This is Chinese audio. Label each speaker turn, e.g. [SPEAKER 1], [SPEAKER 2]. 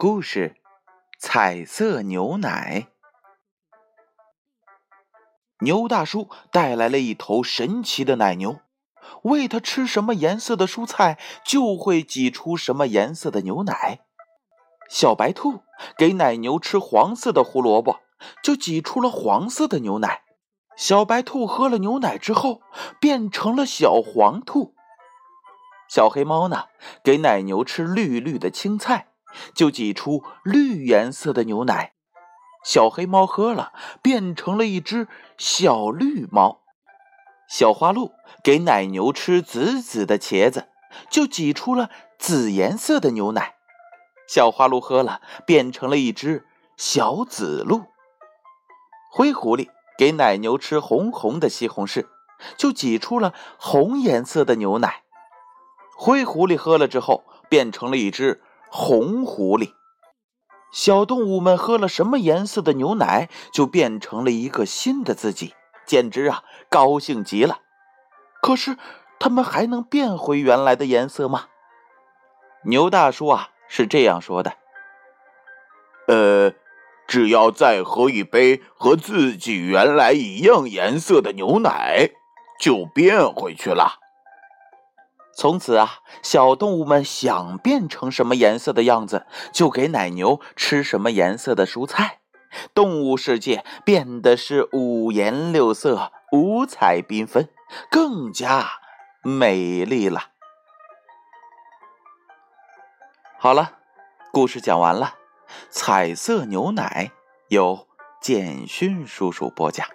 [SPEAKER 1] 故事：彩色牛奶。牛大叔带来了一头神奇的奶牛，喂它吃什么颜色的蔬菜，就会挤出什么颜色的牛奶。小白兔给奶牛吃黄色的胡萝卜，就挤出了黄色的牛奶。小白兔喝了牛奶之后，变成了小黄兔。小黑猫呢，给奶牛吃绿绿的青菜。就挤出绿颜色的牛奶，小黑猫喝了，变成了一只小绿猫。小花鹿给奶牛吃紫紫的茄子，就挤出了紫颜色的牛奶。小花鹿喝了，变成了一只小紫鹿。灰狐狸给奶牛吃红红的西红柿，就挤出了红颜色的牛奶。灰狐狸喝了之后，变成了一只。红狐狸，小动物们喝了什么颜色的牛奶，就变成了一个新的自己，简直啊，高兴极了。可是，他们还能变回原来的颜色吗？牛大叔啊，是这样说的：“
[SPEAKER 2] 呃，只要再喝一杯和自己原来一样颜色的牛奶，就变回去了。”
[SPEAKER 1] 从此啊，小动物们想变成什么颜色的样子，就给奶牛吃什么颜色的蔬菜。动物世界变得是五颜六色、五彩缤纷，更加美丽了。好了，故事讲完了。彩色牛奶由简勋叔叔播讲。